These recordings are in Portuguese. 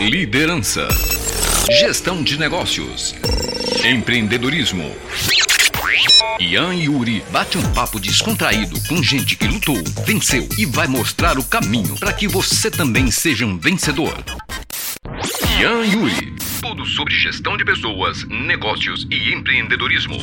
Liderança. Gestão de negócios. Empreendedorismo. Ian e Yuri bate um papo descontraído com gente que lutou, venceu e vai mostrar o caminho para que você também seja um vencedor. Ian Yuri. Tudo sobre gestão de pessoas, negócios e empreendedorismo.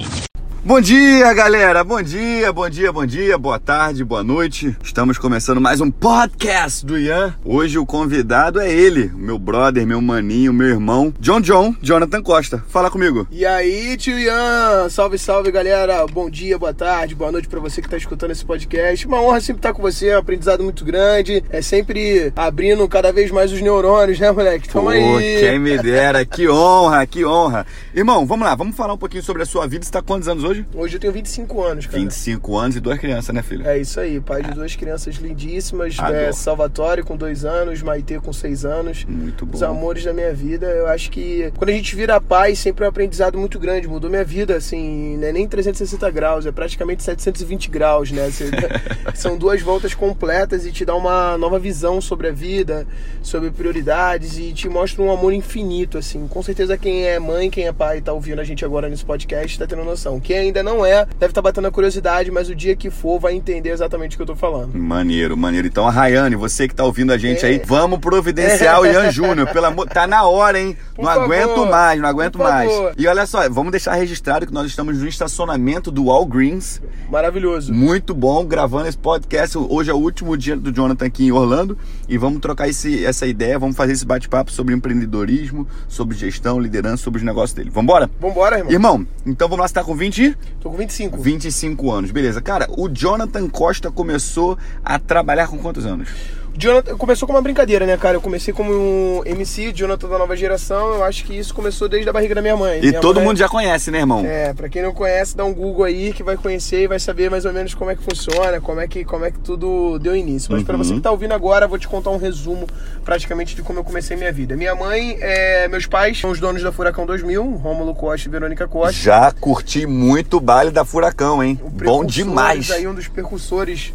Bom dia, galera! Bom dia, bom dia, bom dia, boa tarde, boa noite. Estamos começando mais um podcast do Ian. Hoje o convidado é ele, meu brother, meu maninho, meu irmão, John John, Jonathan Costa. Fala comigo. E aí, tio Ian? Salve, salve, galera. Bom dia, boa tarde, boa noite para você que tá escutando esse podcast. Uma honra sempre estar com você, é um aprendizado muito grande. É sempre abrindo cada vez mais os neurônios, né, moleque? Tamo Pô, aí. quem me dera, que honra, que honra. Irmão, vamos lá, vamos falar um pouquinho sobre a sua vida. Você tá quantos anos hoje? Hoje eu tenho 25 anos, cara. 25 anos e duas crianças, né, filho? É isso aí, pai de duas crianças lindíssimas, Adoro. é, Salvatore com dois anos, Maitê com seis anos. Muito bom. Os amores da minha vida, eu acho que quando a gente vira pai, sempre é um aprendizado muito grande, mudou minha vida, assim, não é nem 360 graus, é praticamente 720 graus, né? Você- são duas voltas completas e te dá uma nova visão sobre a vida, sobre prioridades e te mostra um amor infinito, assim. Com certeza quem é mãe, quem é pai, tá ouvindo a gente agora nesse podcast, tá tendo noção. Quem ainda não é, deve estar batendo a curiosidade, mas o dia que for vai entender exatamente o que eu tô falando. Maneiro, maneiro. Então, a Rayane, você que tá ouvindo a gente É. aí, vamos providenciar o Ian Júnior. Pelo amor, tá na hora, hein? Por não favor. aguento mais, não aguento mais. E olha só, vamos deixar registrado que nós estamos no estacionamento do Walgreens. Maravilhoso. Muito bom, gravando esse podcast. Hoje é o último dia do Jonathan aqui em Orlando e vamos trocar esse, essa ideia, vamos fazer esse bate-papo sobre empreendedorismo, sobre gestão, liderança, sobre os negócios dele. Vambora? Vambora, irmão. Irmão, então vamos lá, você tá com 20? Tô com 25. 25 anos, beleza. Cara, o Jonathan Costa começou a trabalhar com quantos anos? Jonathan começou com uma brincadeira, né, cara? Eu comecei como um MC, Jonathan da nova geração. Eu acho que isso começou desde a barriga da minha mãe. E Minha todo mãe- mundo já conhece, né, irmão? É, pra quem não conhece, dá um Google aí que vai conhecer e vai saber mais ou menos como é que funciona, como é que, como é que tudo deu início. Mas pra Uhum. você que tá ouvindo agora, eu vou te contar um resumo praticamente de como eu comecei minha vida. Minha mãe, é, meus pais são os donos da Furacão 2000, Rômulo Costa e Verônica Costa. Já curti muito o baile da Furacão, hein? Bom demais. Aí um dos percussores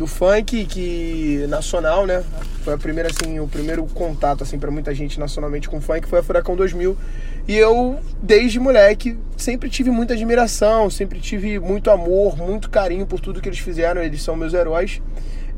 do funk que nacional, né? Foi a primeira assim, o primeiro contato assim para muita gente nacionalmente com funk foi a Furacão 2000. E eu desde moleque sempre tive muita admiração, sempre tive muito amor, muito carinho por tudo que eles fizeram, eles são meus heróis.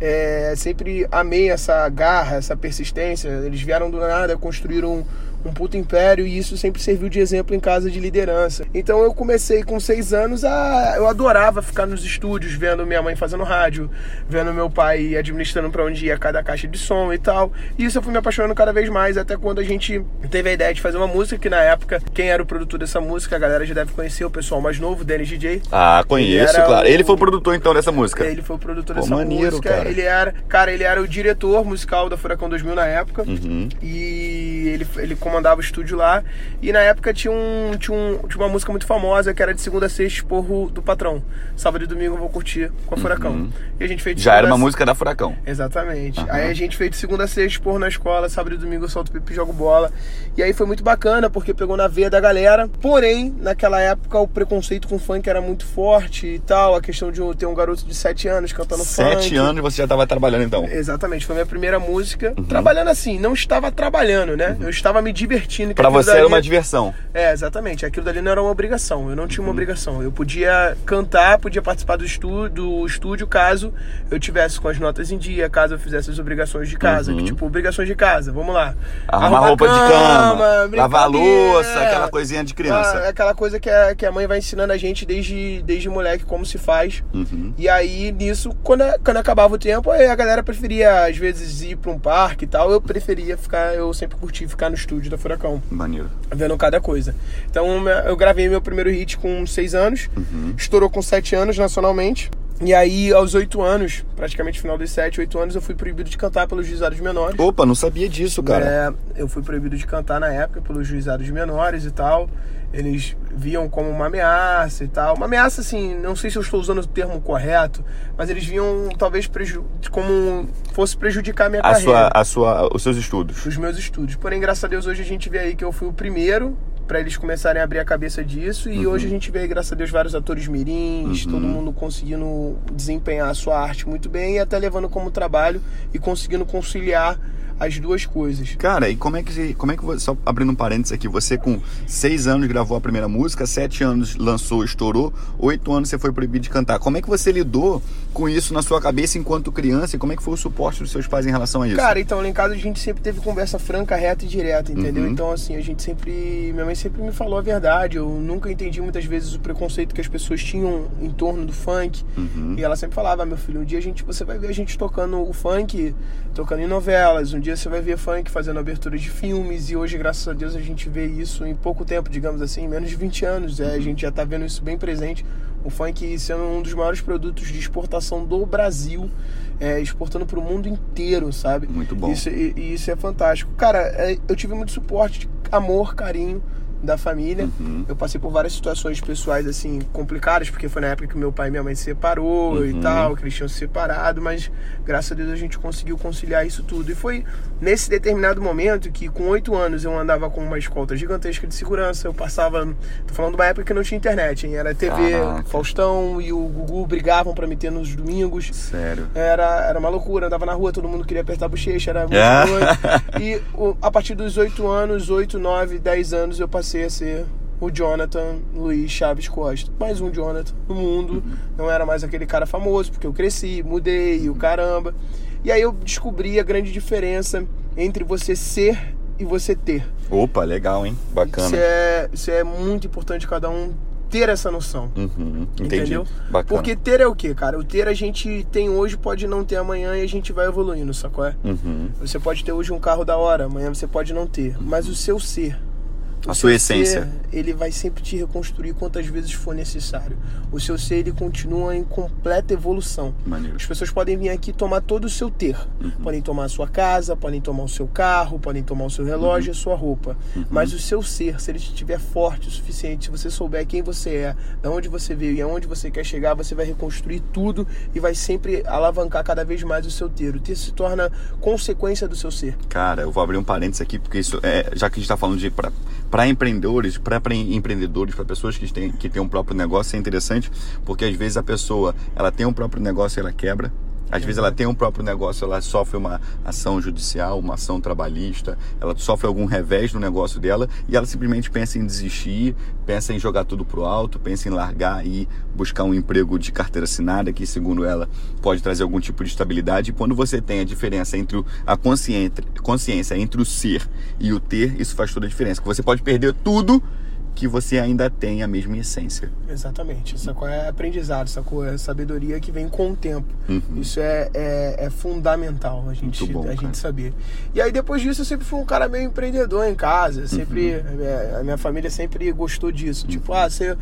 É, sempre amei essa garra, essa persistência. Eles vieram do nada, construíram um, puto império e isso sempre serviu de exemplo em casa de liderança. Então eu comecei com seis anos a. Eu adorava ficar nos estúdios, vendo minha mãe fazendo rádio, vendo meu pai administrando pra onde ia cada caixa de som e tal. E isso eu fui me apaixonando cada vez mais, até quando a gente teve a ideia de fazer uma música, que na época, quem era o produtor dessa música, a galera já deve conhecer, o pessoal mais novo, Dennis DJ. Ah, conheço, Ele claro. o- Ele foi o produtor então dessa música. Ele foi o produtor Pô, dessa maneiro, música. cara. Ele era, cara, ele era o diretor musical da Furacão 2000 na época. Uhum. E ele, ele comandava o estúdio lá. E na época tinha, um, tinha, um, tinha uma música muito famosa que era de segunda a sexta, Esporro do Patrão. Sábado e domingo eu vou curtir com a Furacão. E a gente fez Uhum. Já era uma a- música da Furacão. Exatamente. Aham. Aí a gente fez de segunda a sexta, expor na escola, sábado e domingo eu solto pipi e jogo bola. E aí foi muito bacana, porque pegou na veia da galera. Porém, naquela época o preconceito com funk era muito forte e tal. A questão de ter um garoto de 7 anos cantando Sete funk. anos você já estava trabalhando então. Exatamente, foi minha primeira música. Uhum. Trabalhando assim, não estava trabalhando, né? Eu estava me divertindo. aquilo você era dali- uma diversão. É, exatamente. Aquilo dali não era uma obrigação. Eu não tinha uma Uhum. obrigação. Eu podia cantar, podia participar do, estu do estúdio caso eu tivesse com as notas em dia, caso eu fizesse as obrigações de casa. Uhum. Que, tipo, obrigações de casa, vamos lá. Arrumar Arrumar roupa de cama, lavar a louça, é. aquela coisinha de criança. Ah, é aquela coisa que a, que a mãe vai ensinando a gente desde, desde moleque como se faz. Uhum. E aí, nisso, quando, quando acabava o tempo, a galera preferia, às vezes, ir pra um parque e tal. Eu preferia ficar, eu sempre curti ficar no estúdio da Furacão Maneiro. vendo cada coisa. Então eu gravei meu primeiro hit com 6 anos, Uhum. estourou com 7 anos nacionalmente. E aí, aos 8 anos, praticamente final dos 7, 8 anos, eu fui proibido de cantar pelos juizados menores. Opa, não sabia disso, cara. É, eu fui proibido de cantar na época pelos juizados menores e tal. Eles viam como uma ameaça e tal. Uma ameaça, assim, não sei se eu estou usando o termo correto, mas eles viam talvez como fosse prejudicar a minha A carreira sua, a sua, os seus estudos. os meus estudos. Porém, graças a Deus, hoje a gente vê aí que eu fui o primeiro pra eles começarem a abrir a cabeça disso. E Uhum. hoje a gente vê, graças a Deus, vários atores mirins, Uhum. todo mundo conseguindo desempenhar a sua arte muito bem e até levando como trabalho e conseguindo conciliar as duas coisas. Cara, e como é que como é que você, só abrindo um parênteses aqui, você com seis anos gravou a primeira música, sete anos lançou, estourou, oito anos você foi proibido de cantar. Como é que você lidou com isso na sua cabeça enquanto criança e como é que foi o suporte dos seus pais em relação a isso? Cara, então lá em casa a gente sempre teve conversa franca, reta e direta, entendeu? Uhum. Então, assim, a gente sempre. Minha mãe sempre me falou a verdade. Eu nunca entendi muitas vezes o preconceito que as pessoas tinham em torno do funk. Uhum. E ela sempre falava, "Ah, meu filho, um dia a gente, você vai ver a gente tocando o funk, tocando em novelas, um dia você vai ver funk fazendo abertura de filmes, e hoje, graças a Deus, a gente vê isso em pouco tempo, digamos assim, menos de 20 anos. É, a gente já tá vendo isso bem presente. O funk sendo um dos maiores produtos de exportação do Brasil, é, exportando para o mundo inteiro, sabe? Muito bom. Isso, e, e isso é fantástico. Cara, é, eu tive muito suporte, amor, carinho da família. Uhum. Eu passei por várias situações pessoais, assim, complicadas, porque foi na época que meu pai e minha mãe se separou e Uhum. tal, que eles tinham se separado, mas graças a Deus a gente conseguiu conciliar isso tudo. E foi nesse determinado momento que, com oito anos, eu andava com uma escolta gigantesca de segurança. Eu passava. Tô falando de uma época que não tinha internet, hein? Era TV, Caraca. Faustão e o Gugu brigavam pra me ter nos domingos. Sério. Era, era uma loucura, andava na rua, todo mundo queria apertar a bochecha, era muito Ah. doido. E a partir dos 8 anos, 8, 9, 10 anos, eu passei a ser o Jonathan Luiz Chaves Costa. Mais um Jonathan no mundo. Não era mais aquele cara famoso, porque eu cresci, mudei, o caramba. E aí eu descobri a grande diferença entre você ser e você ter. Opa, legal, hein? Bacana. Isso é, isso é muito importante cada um ter essa noção. Uhum, entendi. Entendeu? Bacana. Porque ter é o quê, cara? O ter a gente tem hoje, pode não ter amanhã e a gente vai evoluindo, sacou? É? Uhum. Você pode ter hoje um carro da hora, amanhã você pode não ter. Mas o seu ser. O sua essência. ser, ele vai sempre te reconstruir quantas vezes for necessário. O seu ser, ele continua em completa evolução. Maneiro. As pessoas podem vir aqui tomar todo o seu ter. Podem tomar a sua casa, podem tomar o seu carro, podem tomar o seu relógio, a sua roupa. Mas o seu ser, se ele estiver forte o suficiente, se você souber quem você é, de onde você veio e aonde você quer chegar, você vai reconstruir tudo e vai sempre alavancar cada vez mais o seu ter. O ter se torna consequência do seu ser. Cara, eu vou abrir um parênteses aqui, porque isso é, já que a gente está falando de para empreendedores, para empreendedores, para pessoas que têm, que têm um próprio negócio, é interessante, porque às vezes a pessoa ela tem um próprio negócio e ela quebra. Às vezes ela tem um próprio negócio, ela sofre uma ação judicial, uma ação trabalhista, ela sofre algum revés no negócio dela e ela simplesmente pensa em desistir, pensa em jogar tudo pro alto, pensa em largar e buscar um emprego de carteira assinada que, segundo ela, pode trazer algum tipo de estabilidade. E quando você tem a diferença entre a consciência, consciência entre o ser e o ter, isso faz toda a diferença. Que você pode perder tudo que você ainda tem a mesma essência. Exatamente. Sacou? É aprendizado, sacou? É sabedoria que vem com o tempo. Isso é, é, é fundamental a gente, bom, a cara. gente saber. E aí depois disso eu sempre fui um cara meio empreendedor em casa. Sempre, Uhum. é, a minha família sempre gostou disso. Tipo, ah, você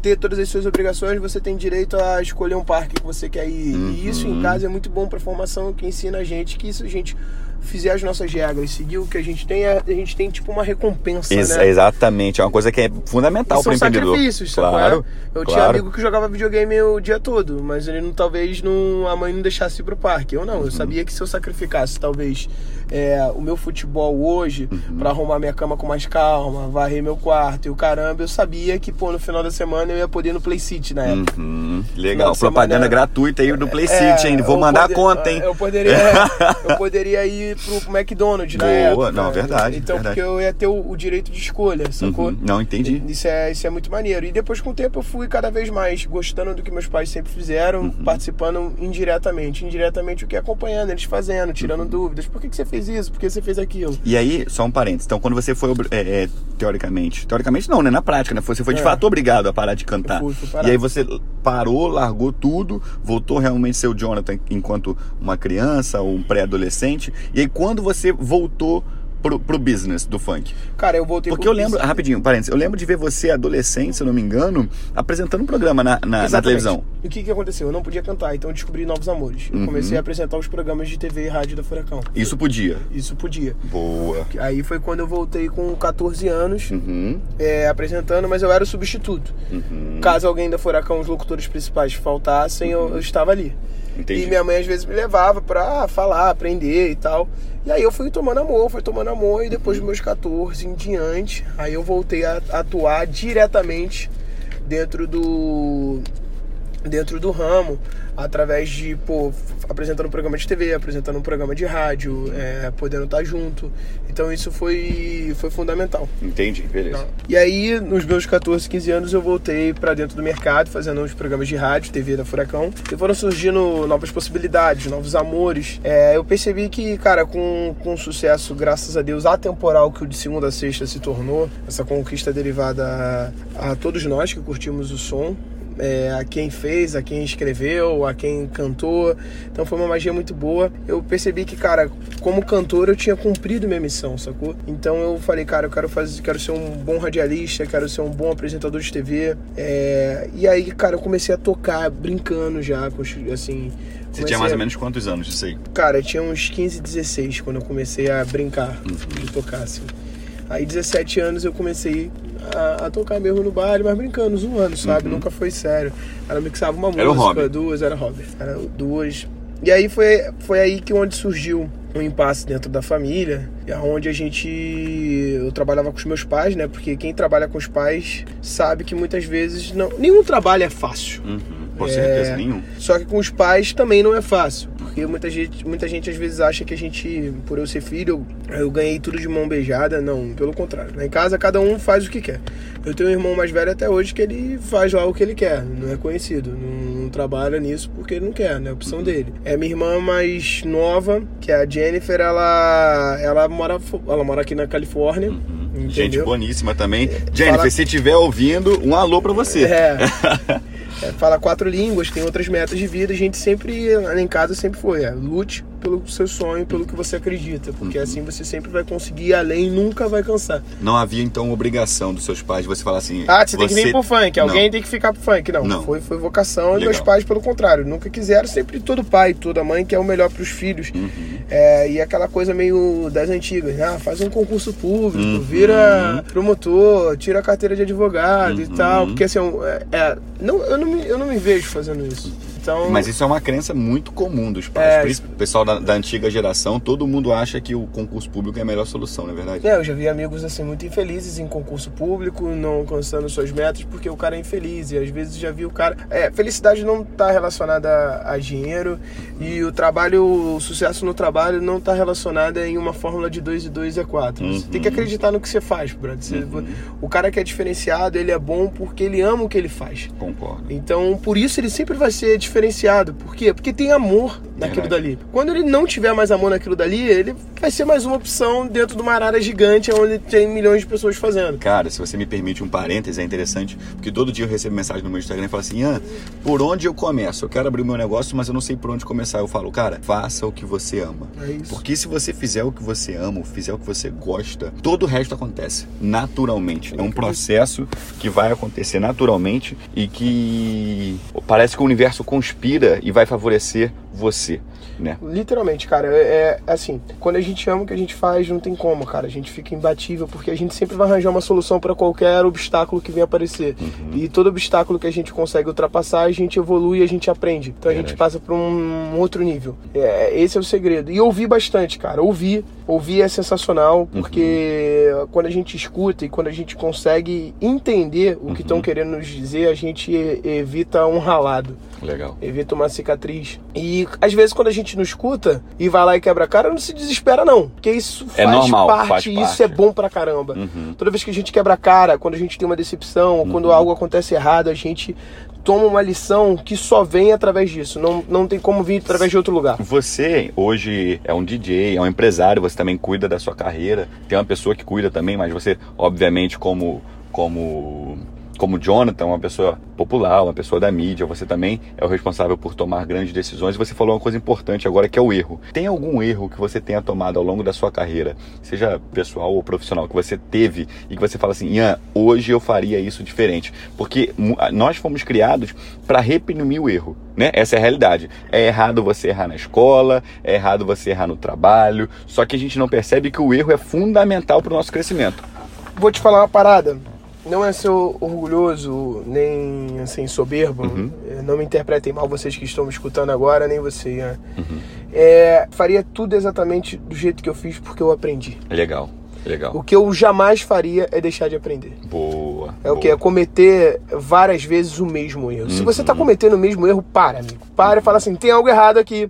ter todas as suas obrigações, você tem direito a escolher um parque que você quer ir. E isso Uhum. em casa é muito bom pra formação, que ensina a gente que isso a gente fizer as nossas regras, seguir o que a gente tem, a a gente tem tipo uma recompensa, Ex- né? Exatamente, é uma coisa que é fundamental para o são empreendedor. sacrifícios, sabe claro, é? Eu tinha claro. amigo que jogava videogame o dia todo, mas ele não, talvez não, a mãe não deixasse ir pro parque. Eu não, Uhum. eu sabia que se eu sacrificasse talvez é, o meu futebol hoje Uhum. pra arrumar minha cama com mais calma, varrer meu quarto e o caramba, eu sabia que pô, no final da semana eu ia poder ir no Play City na época. Uhum, legal, propaganda semana- gratuita aí do Play É, City, hein? Vou mandar poder- a conta, hein? Eu poderia, eu poderia ir pro, pro McDonald's na Boa, época. não, verdade, Então, verdade. porque eu ia ter o, o direito de escolha, sacou? Uhum, Não, entendi. Isso é, isso é muito maneiro. E depois, com o tempo, eu fui cada vez mais gostando do que meus pais sempre fizeram, Uhum. participando indiretamente. Indiretamente, o que? Acompanhando eles fazendo, Uhum. tirando dúvidas. Por que, que você fez isso? Por que você fez aquilo? E aí, só um parênteses. Então, quando você foi, é, é, teoricamente, teoricamente não, né? Na prática, né? Você foi de É. fato obrigado a parar de cantar. Fui, fui e aí você parou, largou tudo, voltou realmente a ser o Jonathan enquanto uma criança ou um pré-adolescente. E aí, quando você voltou pro, pro business do funk? Cara, eu voltei Porque eu lembro, business. rapidinho, parênteses, eu lembro de ver você adolescente, se eu não me engano, apresentando um programa na, na- na televisão. E o que, que aconteceu? Eu não podia cantar, então eu descobri novos amores. Eu Uhum. comecei a apresentar os programas de TV e rádio da Furacão. Isso podia. Isso podia. Boa. Aí foi quando eu voltei com 14 anos, Uhum, é, apresentando, mas eu era o substituto. uhum. Caso alguém da Furacão, os locutores principais faltassem, eu, eu estava ali. Entendi. E minha mãe às vezes me levava pra falar, aprender e tal. E aí eu fui tomando amor, fui tomando amor, e depois dos meus 14 em diante, aí eu voltei a atuar diretamente dentro do dentro do ramo, através de, pô, apresentando um programa de TV, apresentando um programa de rádio, é, podendo estar junto. Então isso foi, foi fundamental. Entendi, beleza. E aí, nos meus 14, 15 anos, eu voltei para dentro do mercado, fazendo uns programas de rádio, TV da Furacão. E foram surgindo novas possibilidades, novos amores. É, eu percebi que, cara, com, com sucesso, graças a Deus, atemporal que o de segunda a sexta se tornou, essa conquista derivada a, a todos nós que curtimos o som, é, a quem fez, a quem escreveu, a quem cantou. Então foi uma magia muito boa. Eu percebi que, cara, como cantor eu tinha cumprido minha missão, sacou? Então eu falei, cara, eu quero fazer, quero ser um bom radialista, quero ser um bom apresentador de TV. É, e aí, cara, eu comecei a tocar brincando já, assim. Você tinha mais ou menos quantos anos disso aí? Cara, eu tinha uns 15, 16 quando eu comecei a brincar uhum. de tocar, assim. Aí, 17 anos, eu comecei a, a, tocar mesmo no baile, mas brincando, zoando, sabe? Uhum. Nunca foi sério. Ela mixava uma era música, duas, era hobby. Era duas. E aí foi, foi aí que onde surgiu um impasse dentro da família, onde a gente eu trabalhava com os meus pais, né? Porque quem trabalha com os pais sabe que muitas vezes não nenhum trabalho é fácil. Uhum. Com certeza, é... nenhum. Só que com os pais também não é fácil. Porque muita gente, muita gente às vezes acha que a gente, por eu ser filho, eu, eu ganhei tudo de mão beijada. Não, pelo contrário. Lá em casa cada um faz o que quer. Eu tenho um irmão mais velho até hoje que ele faz lá o que ele quer. Não é conhecido. Não, não trabalha nisso porque ele não quer, né? É a opção uhum. dele. É minha irmã mais nova, que é a Jennifer, ela, ela, mora, ela mora aqui na Califórnia. Uhum. Gente boníssima também. É, Jennifer, Fala... se estiver ouvindo, um alô para você. É. é, fala quatro línguas, tem outras metas de vida. A gente sempre, lá em casa, sempre foi. É, lute pelo seu sonho, pelo que você acredita. Porque uhum. assim você sempre vai conseguir ir além e nunca vai cansar. Não havia, então, obrigação dos seus pais de você falar assim... Ah, você, você... tem que vir pro funk, alguém não. tem que ficar pro funk. Não, não. Foi, foi vocação e meus pais, pelo contrário, nunca quiseram. Sempre todo pai, toda mãe quer o melhor pros filhos. Uhum. É, e aquela coisa meio das antigas. Ah, faz um concurso público, uhum. vira promotor, tira a carteira de advogado e tal. Uhum. Porque assim, é, é, não, eu, não me, eu não me vejo fazendo isso. Então, Mas isso é uma crença muito comum dos pais. É, o pessoal da, da, antiga geração, todo mundo acha que o concurso público é a melhor solução, não é verdade? É, eu já vi amigos assim muito infelizes em concurso público, não alcançando suas metas porque o cara é infeliz. E às vezes já vi o cara. É, felicidade não está relacionada a, a, dinheiro e o trabalho, o sucesso no trabalho não está relacionado em uma fórmula de 2 e 2 é 4. Você tem que uhum. acreditar no que você faz, brother. Uhum. O cara que é diferenciado, ele é bom porque ele ama o que ele faz. Concordo. Então, por isso ele sempre vai ser diferenciado diferenciado. Por quê? Porque tem amor naquilo dali. Quando ele não tiver mais amor naquilo dali, ele vai ser mais uma opção dentro de uma área gigante onde tem milhões de pessoas fazendo. Cara, se você me permite um parêntese, é interessante, porque todo dia eu recebo mensagem no meu Instagram e falo assim: ah, por onde eu começo? Eu quero abrir o meu negócio, mas eu não sei por onde começar. Eu falo, cara, faça o que você ama. É. Porque se você fizer o que você ama, fizer o que você gosta, todo o resto acontece naturalmente. É um processo que vai acontecer naturalmente e que parece que o universo conspira e vai favorecer você, né? Literalmente, cara, é, é, assim, quando a gente ama o que a gente faz, não tem como, cara. A gente fica imbatível porque a gente sempre vai arranjar uma solução para qualquer obstáculo que venha aparecer. Uhum. E todo obstáculo que a gente consegue ultrapassar, a gente evolui e a gente aprende. Então a gente passa para um outro nível. É, esse é o segredo. E ouvir bastante, cara. Ouvir, ouvir é sensacional porque uhum. quando a gente escuta e quando a gente consegue entender o que estão uhum. querendo nos dizer, a gente evita um ralado. Legal. Evita uma cicatriz. E às vezes quando a gente não escuta e vai lá e quebra a cara, não se desespera não. Porque isso é faz, normal, parte, faz parte, isso é bom pra caramba. Uhum. Toda vez que a gente quebra a cara, quando a gente tem uma decepção, uhum. quando algo acontece errado, a gente toma uma lição que só vem através disso. Não, não tem como vir através de outro lugar. Você hoje é um DJ, é um empresário, você também cuida da sua carreira. Tem uma pessoa que cuida também, mas você, obviamente, como como como Jonathan, uma pessoa popular, uma pessoa da mídia, você também é o responsável por tomar grandes decisões. Você falou uma coisa importante agora que é o erro. Tem algum erro que você tenha tomado ao longo da sua carreira, seja pessoal ou profissional, que você teve e que você fala assim, Ian, hoje eu faria isso diferente? Porque nós fomos criados para reprimir o erro, né? Essa é a realidade. É errado você errar na escola, é errado você errar no trabalho, só que a gente não percebe que o erro é fundamental para o nosso crescimento. Vou te falar uma parada não é ser orgulhoso, nem assim, soberbo. Uhum. É, Não me interpretem mal vocês que estão me escutando agora, nem você. Ian. É, faria tudo exatamente do jeito que eu fiz porque eu aprendi. Legal, legal. O que eu jamais faria é deixar de aprender. Boa. É o que? É cometer várias vezes o mesmo erro. Se você tá cometendo o mesmo erro, para, amigo. Para e fala assim: tem algo errado aqui.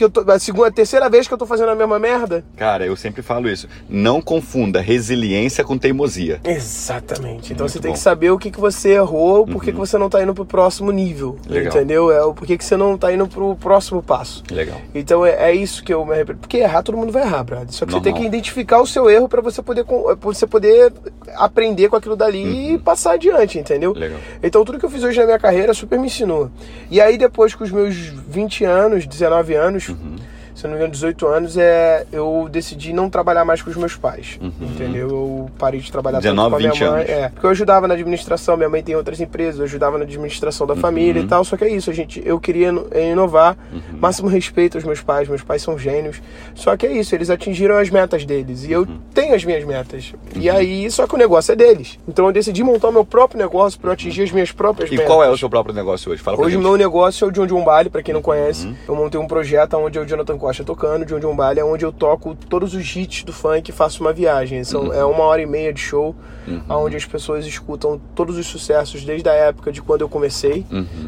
Que eu tô, a segunda, a terceira vez que eu tô fazendo a mesma merda. Cara, eu sempre falo isso. Não confunda resiliência com teimosia. Exatamente. Então Muito você tem bom. que saber o que, que você errou, por que, que você não tá indo pro próximo nível. Legal. Entendeu? É o por que, que você não tá indo pro próximo passo. Legal. Então é, é isso que eu me arrependo. Porque errar todo mundo vai errar, brother. Só que você tem Normal. que identificar o seu erro pra você poder, pra você poder aprender com aquilo dali e passar adiante, entendeu? Legal. Então tudo que eu fiz hoje na minha carreira super me ensinou. E aí depois com os meus 20 anos, 19 anos, Uhum. Se eu não me engano 18 anos, é, eu decidi não trabalhar mais com os meus pais, Uhum. entendeu? Eu parei de trabalhar 19, tanto com a minha 20 mãe, anos. é, porque eu ajudava na administração, minha mãe tem outras empresas, eu ajudava na administração da família e tal, só que é isso, a gente, eu queria ino- inovar, máximo respeito aos meus pais, meus pais são gênios, só que é isso, eles atingiram as metas deles e eu tenho as minhas metas. E aí, só que o negócio é deles. Então eu decidi montar o meu próprio negócio para eu atingir as minhas próprias E metas. qual é o seu próprio negócio hoje? Fala pra Hoje o meu negócio é o John John Bali, pra quem não conhece. Eu montei um projeto onde é o Jonathan Costa tocando, John John Bali, é onde eu toco todos os hits do funk e faço uma viagem. São, É uma hora e meia de show, onde as pessoas escutam todos os sucessos desde a época de quando eu comecei,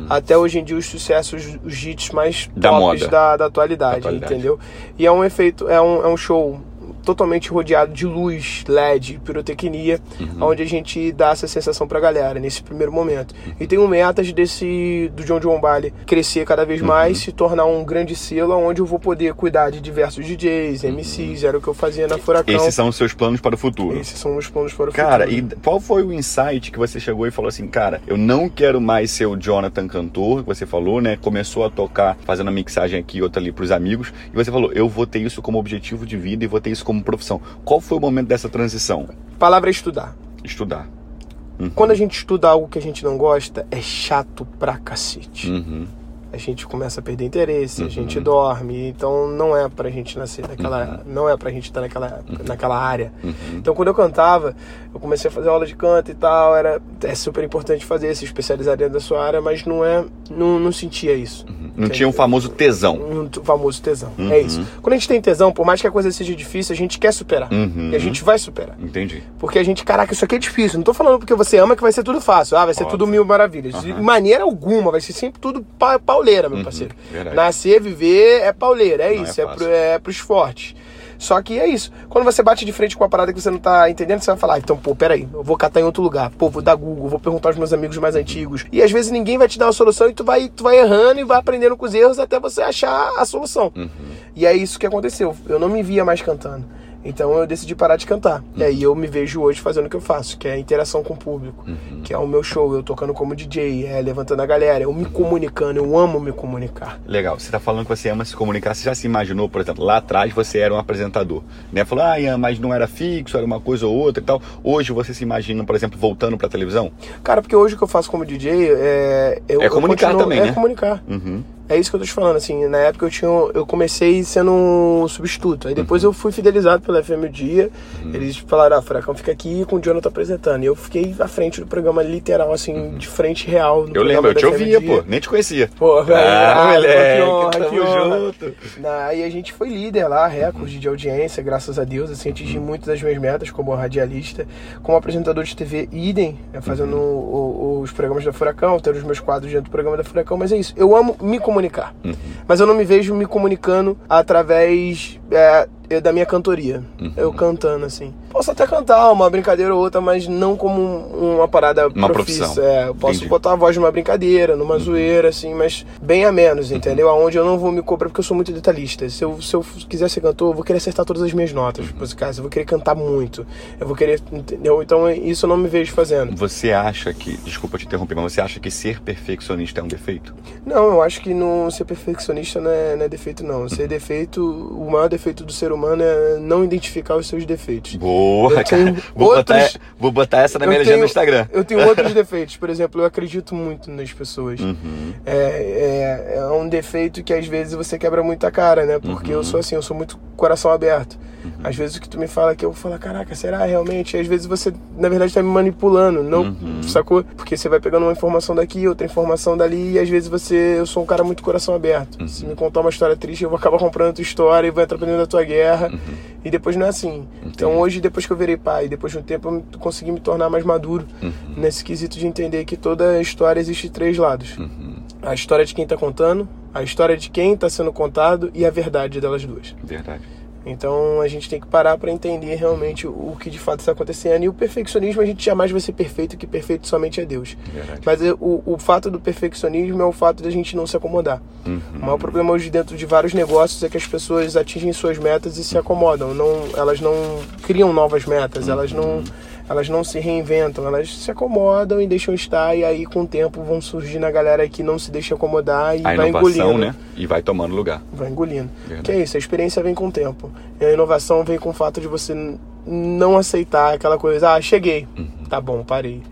até hoje em dia os sucessos, os hits mais Da tops moda. da, da atualidade, Atualidade. entendeu? E é um efeito, é um, é um show totalmente rodeado de luz, LED, pirotecnia, onde a gente dá essa sensação pra galera nesse primeiro momento. E tenho metas desse do John John Bali crescer cada vez mais, se tornar um grande selo onde eu vou poder cuidar de diversos DJs, MCs, era o que eu fazia na Furacão. Esses são os seus planos para o futuro. Esses são os planos para o Cara, futuro. e qual foi o insight que você chegou e falou assim, cara, eu não quero mais ser o Jonathan cantor, que você falou, né? Começou a tocar, fazendo a mixagem aqui e outra ali pros amigos, e você falou, eu vou ter isso como objetivo de vida e vou ter isso como profissão. Qual foi o momento dessa transição? Palavra é estudar. Estudar. Quando a gente estuda algo que a gente não gosta, é chato pra cacete. Uhum. A gente começa a perder interesse, a gente dorme, então não é pra gente nascer naquela, não é pra gente estar naquela, naquela área. Então quando eu cantava, eu comecei a fazer aula de canto e tal, era é super importante fazer, se especializar dentro da sua área, mas não é, não, não sentia isso. Não tinha o famoso tesão. Um famoso tesão. É isso. Quando a gente tem tesão, por mais que a coisa seja difícil, a gente quer superar. Uhum. E a gente vai superar. Entendi. Porque a gente, caraca, isso aqui é difícil. Não tô falando porque você ama que vai ser tudo fácil. Ah, vai ser Óbvio. tudo mil maravilhas. De maneira alguma, vai ser sempre tudo pa pauleira, meu parceiro. Uhum. verdade. Nascer, viver é pauleira, é Não isso. é É, pro, é pros fortes. Só que é isso. Quando você bate de frente com uma parada que você não tá entendendo, você vai falar, ah, então, pô, peraí, eu vou catar em outro lugar. Pô, vou dar Google, vou perguntar aos meus amigos mais antigos. E às vezes ninguém vai te dar uma solução e tu vai, tu vai errando e vai aprendendo com os erros até você achar a solução. Uhum. E é isso que aconteceu. Eu não me via mais cantando. Então eu decidi parar de cantar. E aí eu me vejo hoje fazendo o que eu faço, que é a interação com o público, que é o meu show, eu tocando como DJ, é levantando a galera, eu me comunicando, eu amo me comunicar. Legal, você tá falando que você ama se comunicar. Você já se imaginou, por exemplo, lá atrás você era um apresentador, né? Falou, ah, Ian, mas não era fixo, era uma coisa ou outra e tal. Hoje você se imagina, por exemplo, voltando pra televisão? Cara, porque hoje o que eu faço como DJ é. Eu, É eu comunicar continuo- também, é né? comunicar. Uhum. É isso que eu tô te falando, assim, na época eu tinha. Eu comecei sendo um substituto. Aí Uhum. depois eu fui fidelizado pela FM o Dia. Eles falaram, ah, Furacão fica aqui com o Jonathan apresentando. E eu fiquei à frente do programa literal, assim, de frente real. Uhum. Eu lembro, eu te ouvia, pô, nem te conhecia. Pô, velho. Ah, ah, moleque, que honra, que honra. junto. Na- Aí a gente foi líder lá, recorde de audiência, graças a Deus, assim, atingi Uhum. muitas das minhas metas como radialista, como apresentador de TV, idem, né, fazendo Uhum. o- o- os programas da Furacão, tendo os meus quadros dentro do programa da Furacão, mas é isso, eu amo me comunicar, Uhum. mas eu não me vejo me comunicando através é, eu- da minha cantoria, Uhum. eu cantando, assim. Posso até cantar uma brincadeira ou outra, mas não como um- uma parada Uma profissa, profissão. é, eu posso Entendi. botar a voz numa brincadeira, numa zoeira, assim, mas bem a menos, entendeu? Aonde eu não vou me cobrar porque eu sou muito detalhista. Se eu, se eu quiser ser cantor, eu vou querer acertar todas as minhas notas musicais, eu vou querer cantar muito, eu vou querer, entendeu? Então isso eu não me vejo fazendo. Você acha que, desculpa te interromper, mas você acha que ser perfeccionista é um defeito? Não, eu acho que não ser perfeccionista não é, não é defeito, não. Ser defeito, o maior defeito do ser humano é não identificar os seus defeitos. Boa, cara. Vou, outros- botar, vou botar essa na minha Eu legenda tenho- no Instagram. Eu tenho outros defeitos. Por exemplo, eu acredito muito nas pessoas. Uhum. É, é, é um defeito que às vezes você quebra muito a cara, né? Porque eu sou assim, eu sou muito coração aberto. Às vezes o que tu me fala que eu vou falar, caraca, será realmente? E às vezes você, na verdade, tá me manipulando, não, Uhum. sacou? Porque você vai pegando uma informação daqui, outra informação dali, e às vezes você, eu sou um cara muito coração aberto. Uhum. Se me contar uma história triste, eu vou acabar comprando a tua história e vou entrar pra dentro da tua guerra. Uhum. E depois não é assim. Então hoje, depois que eu virei pai, depois de um tempo, eu consegui me tornar mais maduro Uhum. nesse quesito de entender que toda história existe três lados. Uhum. A história de quem tá contando, a história de quem tá sendo contado e a verdade delas duas. Verdade. Então a gente tem que parar para entender realmente o que de fato está acontecendo. E o perfeccionismo a gente jamais vai ser perfeito, que perfeito somente é Deus. Verdade. Mas é- o, o fato do perfeccionismo é o fato da gente não se acomodar. Uhum. O maior problema hoje dentro de vários negócios é que as pessoas atingem suas metas e se acomodam. Não, elas não criam novas metas, elas não, elas não se reinventam, elas se acomodam e deixam estar. E aí com o tempo vão surgir na galera que não se deixa acomodar e A vai engolindo. né? E vai tomando lugar. Vai engolindo. Verdade. Que é isso, a experiência vem com o tempo. E a inovação vem com o fato de você não aceitar aquela coisa, ah, cheguei. Tá bom, parei.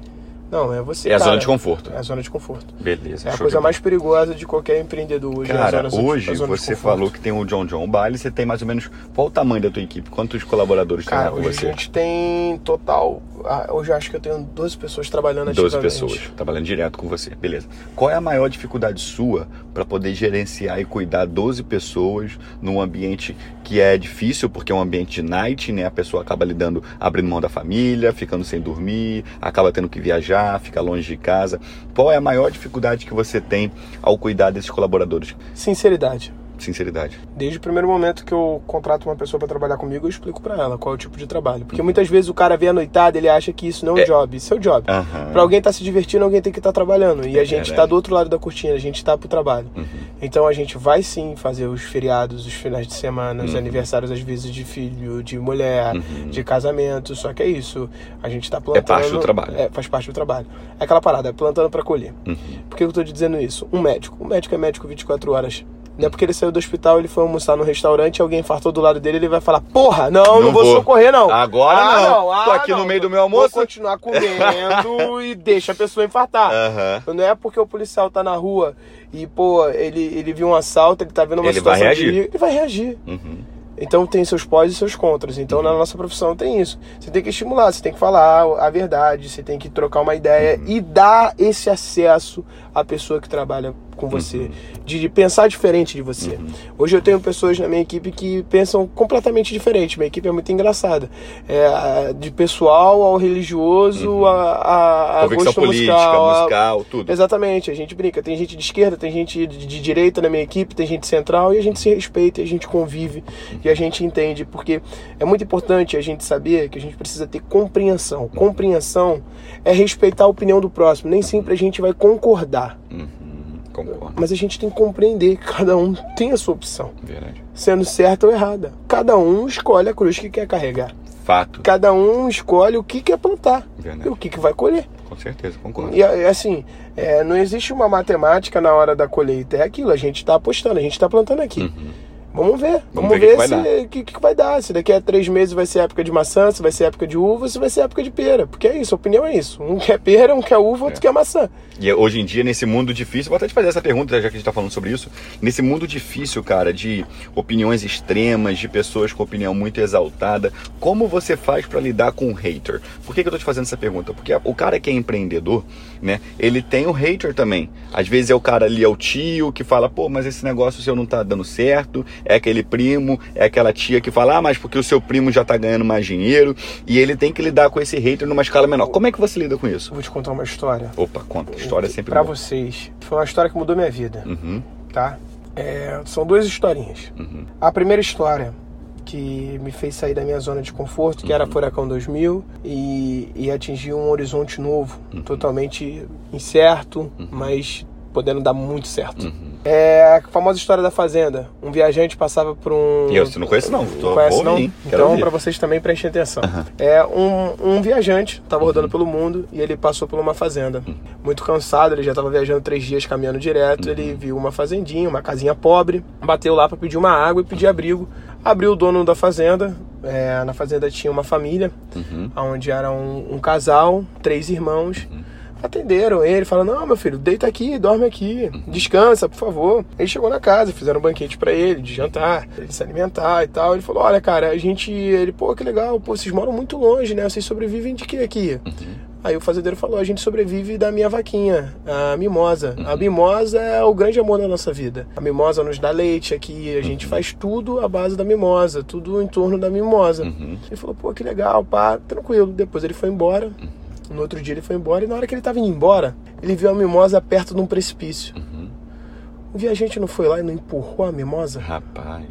Não, é você. É a cara. zona de conforto. É a zona de conforto. Beleza. É a coisa mais perigosa de qualquer empreendedor hoje. é Cara, zona de- hoje de você falou que tem o John John Baile, você tem mais ou menos qual o tamanho da tua equipe? Quantos colaboradores tem Cara, com hoje você? a gente tem total. ah, Hoje acho que eu tenho 12 pessoas trabalhando 12 ativamente. pessoas trabalhando direto com você. Beleza. Qual é a maior dificuldade sua para poder gerenciar e cuidar 12 pessoas num ambiente que é difícil, porque é um ambiente de night, né? A pessoa acaba lidando, abrindo mão da família, ficando sem dormir, acaba tendo que viajar, fica longe de casa. Qual é a maior dificuldade que você tem ao cuidar desses colaboradores? Sinceridade. Sinceridade. Desde o primeiro momento que eu contrato uma pessoa pra trabalhar comigo, eu explico pra ela qual é o tipo de trabalho. Uhum. Porque muitas vezes o cara vê a noitada, ele acha que isso não é um job. Isso é o job. Aham. Pra alguém estar se divertindo, alguém tem que estar trabalhando. E É a gente verdade. tá do outro lado da cortina, a gente tá pro trabalho. Uhum. Então a gente vai sim fazer os feriados, os finais de semana, os Uhum. aniversários, às vezes, de filho, de mulher, Uhum. de casamento. Só que é isso. A gente tá plantando. parte do trabalho. É, faz parte do trabalho. É aquela parada, é plantando pra colher. Uhum. Por que eu tô te dizendo isso? Um médico. Um médico é médico 24 horas. Não é porque ele saiu do hospital, ele foi almoçar no restaurante alguém infartou do lado dele, ele vai falar: Porra, não, não, Não vou, vou. socorrer, não. Agora Ah, não. ah, Tô aqui no não. meio do meu almoço. Vou continuar comendo e deixa a pessoa infartar. Aham. Não é porque o policial tá na rua e, pô, ele, ele viu um assalto, ele tá vendo uma Ele vai situação de reagir. perigo, ele vai reagir. Uhum. Então tem seus pós e seus contras. Então na nossa profissão tem isso. Você tem que estimular, você tem que falar a verdade, você tem que trocar uma ideia e dar esse acesso à pessoa que trabalha com você, de, de pensar diferente de você. Hoje eu tenho pessoas na minha equipe que pensam completamente diferente. Minha equipe é muito engraçada. É, de pessoal ao religioso, a, a, a Convicção gosto política, musical, a- musical, tudo. Exatamente, a gente brinca. Tem gente de esquerda, tem gente de, de direita na minha equipe, tem gente central e a gente se respeita, e a gente convive e a gente entende. Porque é muito importante a gente saber que a gente precisa ter compreensão. Compreensão é respeitar a opinião do próximo. Nem sempre a gente vai concordar, Uhum. Concordo. mas a gente tem que compreender que cada um tem a sua opção, Verdade. sendo certa ou errada. Cada um escolhe a cruz que quer carregar. Fato. Cada um escolhe o que quer plantar Verdade. e o que, que vai colher. Com certeza, concordo. E assim, é, não existe uma matemática na hora da colheita. É aquilo, a gente tá apostando, a gente tá plantando aqui. Uhum. Vamos ver. Vamos Vamos, ver o que que vai dar. se o que, vai dar. Se daqui a três meses vai ser época de maçã, se vai ser época de uva, se vai ser época de pera. Porque é isso, a opinião é isso. Um quer pera, um quer uva, outro É. quer maçã. E hoje em dia, nesse mundo difícil, vou até te fazer essa pergunta, já que a gente tá falando sobre isso. Nesse mundo difícil, cara, de opiniões extremas, de pessoas com opinião muito exaltada, como você faz pra lidar com o hater? Por que, que eu tô te fazendo essa pergunta? Porque o cara que é empreendedor, né, ele tem o hater também. Às vezes é o cara ali, é o tio, que fala, pô, mas esse negócio seu não tá dando certo. É aquele primo, é aquela tia que fala, ah, mas porque o seu primo já tá ganhando mais dinheiro. E ele tem que lidar com esse hater numa escala menor. Como é que você lida com isso? Vou te contar uma história. Opa, conta. História é sempre Pra boa. vocês. Foi uma história que mudou minha vida, Uhum, tá? É, são duas historinhas. uhum. A primeira história que me fez sair da minha zona de conforto, que era Uhum. Furacão 2000, e, e atingir um horizonte novo, Uhum. totalmente incerto, mas podendo dar muito certo. Uhum. É a famosa história da fazenda. Um viajante passava por um. Eu você não conheço não, tô, Não conhece não? ouvir, Então, pra vocês também prestem atenção. É um, um viajante, tava rodando Uhum. pelo mundo e ele passou por uma fazenda. Muito cansado, ele já tava viajando três dias caminhando direto. Uhum. Ele viu uma fazendinha, uma casinha pobre, bateu lá pra pedir uma água e pedir abrigo. Abriu o dono da fazenda. é, na fazenda tinha uma família, Uhum. onde era um, um casal, três irmãos. Atenderam ele, falaram: Não, meu filho, deita aqui, dorme aqui, descansa, por favor. Ele chegou na casa, fizeram um banquete para ele, de jantar, pra ele se alimentar e tal. Ele falou: Olha, cara, a gente. Ele, pô, que legal, pô, vocês moram muito longe, né? Vocês sobrevivem de quê aqui? Aí o fazendeiro falou: a gente sobrevive da minha vaquinha, a mimosa. A mimosa é o grande amor da nossa vida. A mimosa nos dá leite aqui, a gente faz tudo à base da mimosa, tudo em torno da mimosa. Uhum. Ele falou: pô, que legal, pá, tranquilo. Depois ele foi embora. No outro dia ele foi embora e na hora que ele tava indo embora, ele viu a mimosa perto de um precipício. O viajante não foi lá e não empurrou a mimosa? Rapaz.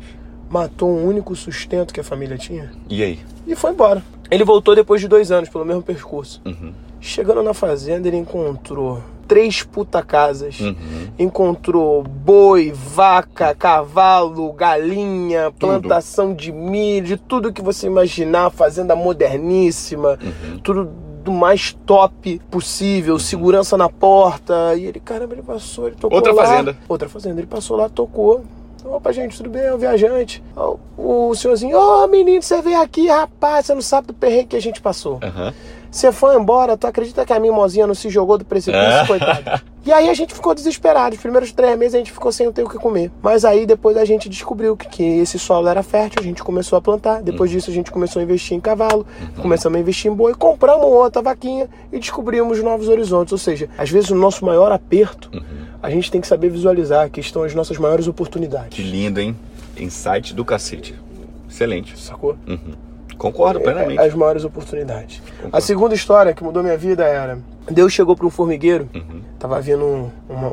Matou um único sustento que a família tinha? E aí? E foi embora. Ele voltou depois de dois anos, pelo mesmo percurso. Uhum. Chegando na fazenda, ele encontrou três puta casas. Uhum. Encontrou boi, vaca, cavalo, galinha, plantação de milho, de tudo que você imaginar, fazenda moderníssima, Uhum. tudo do mais top possível, segurança na porta. E ele, caramba, ele passou, ele tocou Outra lá. fazenda. Outra fazenda. Ele passou lá, tocou. Opa, gente, tudo bem? É o viajante. Ó, O senhorzinho, ô menino, você veio aqui, rapaz, você não sabe do perrengue que a gente passou. Aham. Você foi embora, tu acredita que a mimosinha não se jogou do precipício, Ah. E aí a gente ficou desesperado. Os primeiros três meses a gente ficou sem ter o que comer. Mas aí depois a gente descobriu que, que esse solo era fértil, a gente começou a plantar. Depois disso a gente começou a investir em cavalo, começamos a investir em boi, compramos outra vaquinha e descobrimos novos horizontes. Ou seja, às vezes o nosso maior aperto, a gente tem que saber visualizar que estão as nossas maiores Que oportunidades. lindo, hein? Insight do cacete. Excelente. Sacou? Uhum. Concordo plenamente. as maiores oportunidades. Concordo. A segunda história que mudou minha vida era: Deus chegou para um formigueiro, Uhum. Tava vindo um,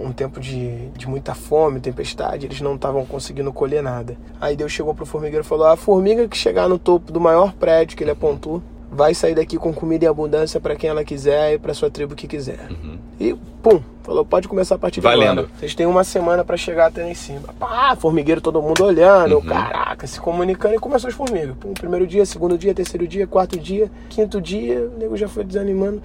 um tempo de, de muita fome, tempestade, eles não estavam conseguindo colher nada. Aí Deus chegou pro formigueiro e falou: a formiga que chegar no topo do maior prédio que ele apontou. Vai sair daqui com comida em abundância para quem ela quiser e para sua tribo que quiser. E pum, falou: pode começar a partir de Uhum. Valendo. agora. Vocês têm uma semana para chegar até lá em cima. Pá, formigueiro, todo mundo olhando, Uhum. caraca, se comunicando e começou as formigas. Pum, primeiro dia, segundo dia, terceiro dia, quarto dia, quinto dia, o nego já foi desanimando.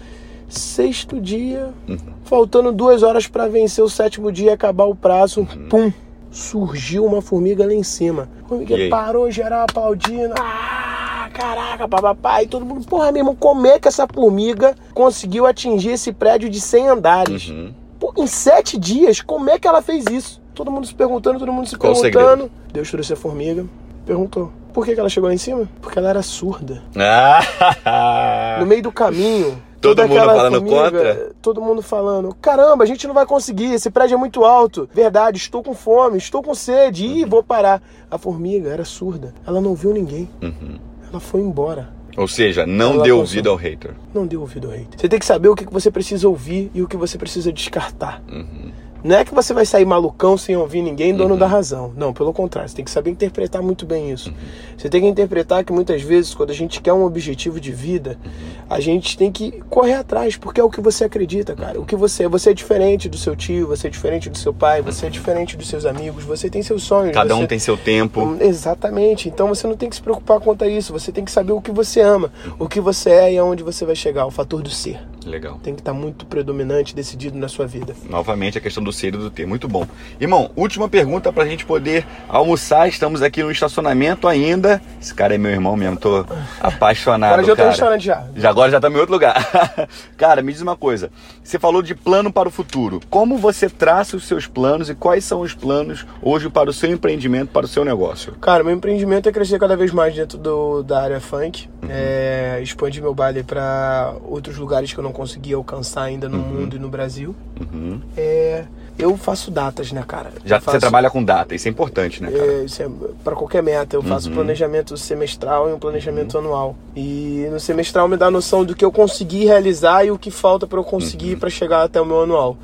Sexto dia, Uhum. faltando duas horas para vencer o sétimo dia e acabar o prazo, pum, surgiu uma formiga lá em cima. A formiga parou, geral aplaudindo. Ah, caraca, papapá. E todo mundo, porra, meu irmão, como é que essa formiga conseguiu atingir esse prédio de 100 andares? Uhum. Pô, em sete dias, como é que ela fez isso? Todo mundo se perguntando, todo mundo se Qual perguntando. Deus trouxe a formiga, perguntou. Por que, que ela chegou lá em cima? Porque ela era surda. Ah! No meio do caminho. Todo mundo falando contra? Todo mundo falando: caramba, a gente não vai conseguir, esse prédio é muito alto. Verdade, estou com fome, estou com sede. Ih, vou parar. A formiga era surda. Ela não viu ninguém. Uhum. Ela foi embora. Ou seja, não Ela deu ouvido ao hater. Não deu ouvido ao hater. Você tem que saber o que que você precisa ouvir e o que você precisa descartar. Uhum. Não é que você vai sair malucão sem ouvir ninguém, dono da razão. Não, pelo contrário, você tem que saber interpretar muito bem isso. Você tem que interpretar que muitas vezes, quando a gente quer um objetivo de vida, a gente tem que correr atrás, porque é o que você acredita, cara. O que você é. Você é diferente do seu tio, você é diferente do seu pai, você é diferente dos seus amigos, você tem seus sonhos. Cada um você- tem seu tempo. Exatamente. Então você não tem que se preocupar quanto a isso. Você tem que saber o que você ama, o que você é e aonde você vai chegar. O fator do ser Legal. tem que estar muito predominante, decidido na sua vida. Novamente a questão do ser e do ter. Muito bom. Irmão, última pergunta pra gente poder almoçar. Estamos aqui no estacionamento ainda. Esse cara é meu irmão mesmo, tô apaixonado. Agora já tô no restaurante já. Já agora já tá em outro lugar. cara, me diz uma coisa. Você falou de plano para o futuro. Como você traça os seus planos e quais são os planos hoje para o seu empreendimento, para o seu negócio? Cara, meu empreendimento é crescer cada vez mais dentro do, da área funk, é, expandir meu baile para outros lugares que eu não consegui alcançar ainda no mundo e no Brasil. Uhum. É, eu faço datas, né, cara? Já Eu faço, você trabalha com data, isso é importante, né, cara? É, isso é para qualquer meta. Eu faço Uhum. um planejamento semestral e um planejamento anual. E no semestral me dá a noção do que eu consegui realizar e o que falta para eu Uhum. conseguir para chegar até o meu anual.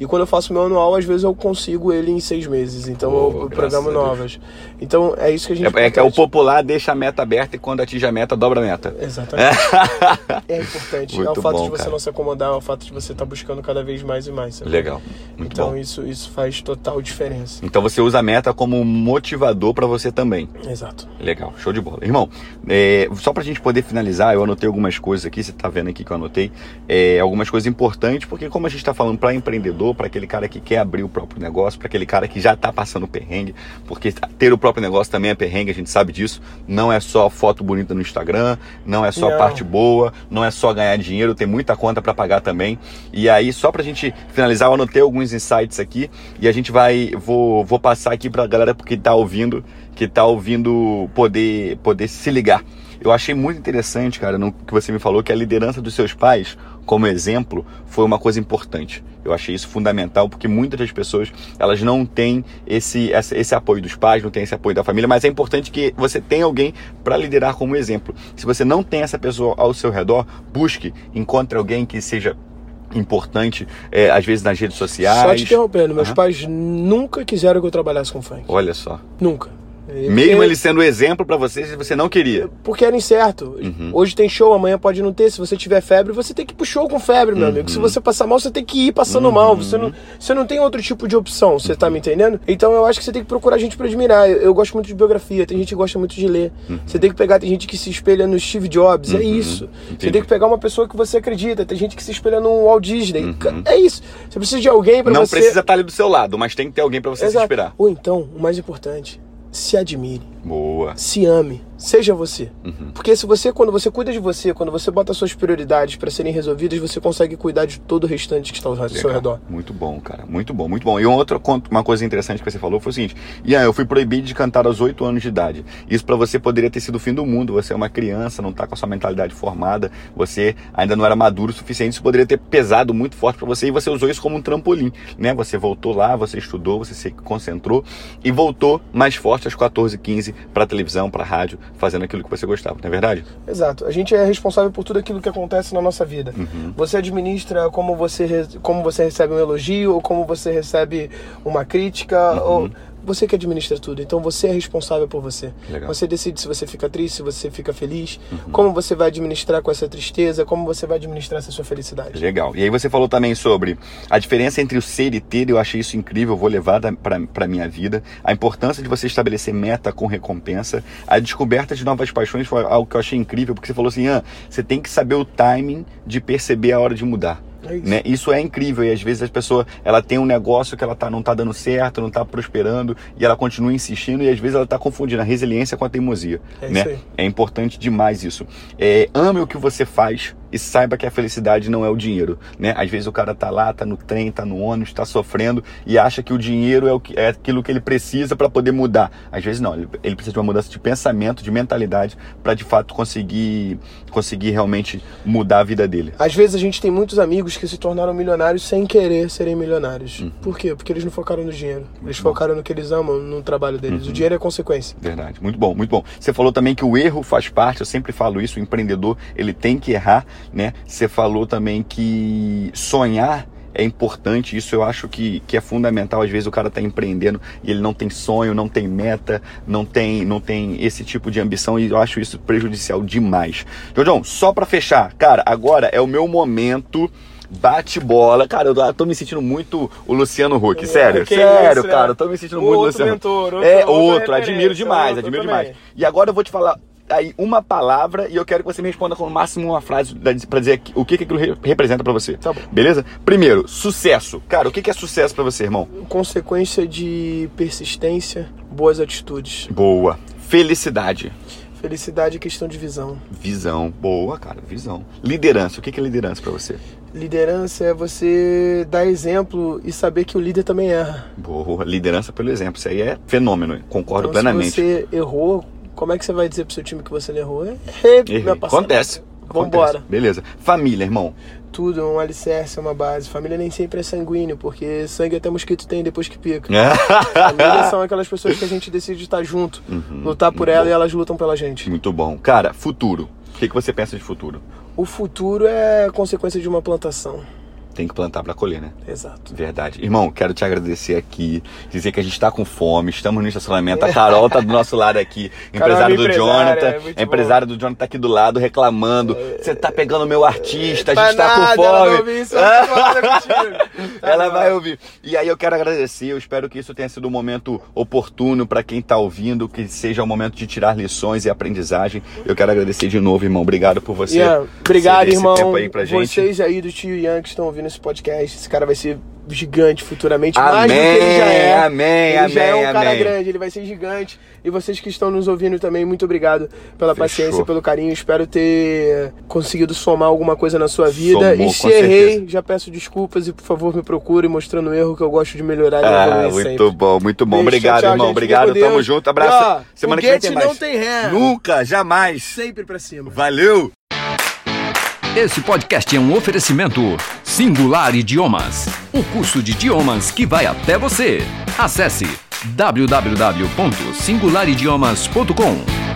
E quando eu faço meu anual, às vezes eu consigo ele em seis meses. Então Pô, eu programo a novas. Então é isso que a gente É, é que é o popular deixa a meta aberta e quando atinge a meta, dobra a meta. Exatamente. é importante. é o Muito fato bom, de você cara. não se acomodar, é o fato de você estar buscando cada vez mais e mais. sabe? Legal, muito então bom. isso, isso faz total diferença. Então você usa a meta como motivador para você também. Exato. Legal, show de bola. Irmão, é, só pra gente poder finalizar, eu anotei algumas coisas aqui, você tá vendo aqui que eu anotei, é, algumas coisas importantes, porque como a gente tá falando para empreendedor, empreendedor, para aquele cara que quer abrir o próprio negócio, para aquele cara que já está passando perrengue, porque ter o próprio negócio também é perrengue, a gente sabe disso. Não é só foto bonita no Instagram, não é só Não. parte boa, não é só ganhar dinheiro, tem muita conta para pagar também. E aí, só pra gente finalizar, eu anotei alguns insights aqui e a gente vai, vou, vou passar aqui pra galera que tá ouvindo, que tá ouvindo poder, poder se ligar. Eu achei muito interessante, cara, no que você me falou, que a liderança dos seus pais, como exemplo, foi uma coisa importante. Eu achei isso fundamental, porque muitas das pessoas, elas não têm esse, esse, esse apoio dos pais, não têm esse apoio da família, mas é importante que você tenha alguém para liderar como exemplo. Se você não tem essa pessoa ao seu redor, busque, encontre alguém que seja importante, é, às vezes nas redes sociais. Só te interrompendo, meus Aham. pais nunca quiseram que eu trabalhasse com funk. Olha só. Nunca. Mesmo Porque- ele sendo exemplo para você, se você não queria. Porque era incerto. Uhum. Hoje tem show, amanhã pode não ter. Se você tiver febre, você tem que ir pro show com febre, meu Uhum. amigo. Se você passar mal, você tem que ir passando mal. Você não, você não tem outro tipo de opção, você tá me entendendo? Então eu acho que você tem que procurar gente pra admirar. Eu, eu gosto muito de biografia, tem gente que gosta muito de ler. Você tem que pegar, tem gente que se espelha no Steve Jobs, é isso. Você Entendi. tem que pegar uma pessoa que você acredita. Tem gente que se espelha no Walt Disney. É isso. Você precisa de alguém pra Não você. precisa estar ali do seu lado, mas tem que ter alguém para você se Exato. inspirar. Ou então, o mais importante, se admire Boa. se ame, seja você. Uhum. Porque se você, quando você cuida de você, quando você bota suas prioridades para serem resolvidas, você consegue cuidar de todo o restante que está ao seu Legal. redor. Muito bom, cara. Muito bom, muito bom. E conto- uma coisa interessante que você falou foi o seguinte: Ian, eu fui proibido de cantar aos 8 anos de idade. Isso pra você poderia ter sido o fim do mundo. Você é uma criança, não tá com a sua mentalidade formada, você ainda não era maduro o suficiente. Isso poderia ter pesado muito forte pra você e você usou isso como um trampolim, né? Você voltou lá, você estudou, você se concentrou e voltou mais forte aos 14, 15 pra televisão, pra rádio, fazendo aquilo que você gostava, não é verdade? Exato. A gente é responsável por tudo aquilo que acontece na nossa vida. Uhum. Você administra como você, como você recebe um elogio, ou como você recebe uma crítica, Uhum. ou você que administra tudo. Então você é responsável por você. Legal. Você decide se você fica triste, se você fica feliz, Uhum. como você vai administrar com essa tristeza, como você vai administrar essa sua felicidade. Legal. E aí você falou também sobre a diferença entre o ser e ter, eu achei isso incrível, eu vou levar para minha vida. A importância de você estabelecer meta com recompensa. A descoberta de novas paixões foi algo que eu achei incrível, porque você falou assim, ah, você tem que saber o timing de perceber a hora de mudar. É isso. Né? Isso é incrível e às vezes a pessoa ela tem um negócio que ela tá, não tá dando certo, não tá prosperando e ela continua insistindo e às vezes ela tá confundindo a resiliência com a teimosia. É isso né? aí. É importante demais isso. É, ame o que você faz e saiba que a felicidade não é o dinheiro, né? Às vezes o cara tá lá, tá no trem, tá no ônibus, tá sofrendo e acha que o dinheiro é, o que, é aquilo que ele precisa para poder mudar. Às vezes não, ele, ele precisa de uma mudança de pensamento, de mentalidade para de fato conseguir conseguir realmente mudar a vida dele. Às vezes a gente tem muitos amigos que se tornaram milionários sem querer serem milionários. Por quê? Porque eles não focaram no dinheiro. Eles Uhum. bom. focaram no que eles amam, no trabalho deles. O dinheiro é consequência. Verdade, muito bom, muito bom. Você falou também que o erro faz parte, eu sempre falo isso, o empreendedor, ele tem que errar, né? Você falou também que sonhar é importante, isso eu acho que, que é fundamental. Às vezes o cara está empreendendo e ele não tem sonho, não tem meta, não tem, não tem esse tipo de ambição e eu acho isso prejudicial demais. João, só para fechar, cara, agora é o meu momento bate bola. Cara, eu tô me sentindo muito o Luciano Huck, sério, que sério, isso, né? cara, eu tô me sentindo O muito o outro Luciano. mentor, outro- é, outro, admiro demais, outro admiro também. demais. E agora eu vou te falar aí uma palavra e eu quero que você me responda com no máximo uma frase pra dizer o que, que aquilo re- representa pra você. Tá bom. Beleza? Primeiro, sucesso. Cara, o que, que é sucesso pra você, irmão? Consequência de persistência, boas atitudes. Boa. Felicidade. Felicidade é questão de visão. Visão. Boa, cara, visão. Liderança. O que, é liderança pra você? Liderança é você dar exemplo e saber que o líder também erra. Boa. Liderança pelo exemplo. Isso aí é fenômeno. Concordo Então, plenamente. se você errou, como é que você vai dizer pro seu time que você errou? Errei, Errei. meu parceiro. Acontece. Vambora. Acontece. Beleza. Família, irmão. Tudo, um alicerce, uma base. Família nem sempre é sanguíneo, porque sangue até mosquito tem depois que pica. Família são aquelas pessoas que a gente decide estar junto, Uhum. lutar por ela e elas lutam pela gente. Muito bom. Cara, futuro. O que, que você pensa de futuro? O futuro é consequência de uma plantação. Tem que plantar pra colher, né? Exato. Verdade. Irmão, quero te agradecer aqui, dizer que a gente tá com fome, estamos no estacionamento, a Carol tá do nosso lado aqui, empresário do empresária, Jonathan, é empresária do Jonathan tá aqui do lado reclamando, você tá pegando meu artista, a gente tá nada, com ela fome. vai ouvir isso, ela tá Ela vai ouvir. E aí eu quero agradecer, eu espero que isso tenha sido um momento oportuno para quem tá ouvindo, que seja um momento de tirar lições e aprendizagem. Eu quero agradecer de novo, irmão. Obrigado por você. Ian, obrigado, irmão. aí. Vocês aí do tio Ian que estão ouvindo esse podcast, esse cara vai ser gigante futuramente, mais do que ele já é. amém, ele já é um amém, cara amém. grande, ele vai ser gigante. E vocês que estão nos ouvindo também, muito obrigado pela Fechou. paciência, pelo carinho. Espero ter conseguido somar alguma coisa na sua vida. Somou, e se errei, certeza. já peço desculpas e por favor me procure mostrando o erro que eu gosto de melhorar Ah, muito sempre. bom, muito bom. Beijo, Obrigado, tchau, irmão. gente. Obrigado, tamo junto. Abraço. E, ó, Semana que vem tem mais. não tem ré. Nunca, jamais. Sempre pra cima. Valeu. Esse podcast é um oferecimento Singular Idiomas, o curso de idiomas que vai até você. Acesse www.singularidiomas.com.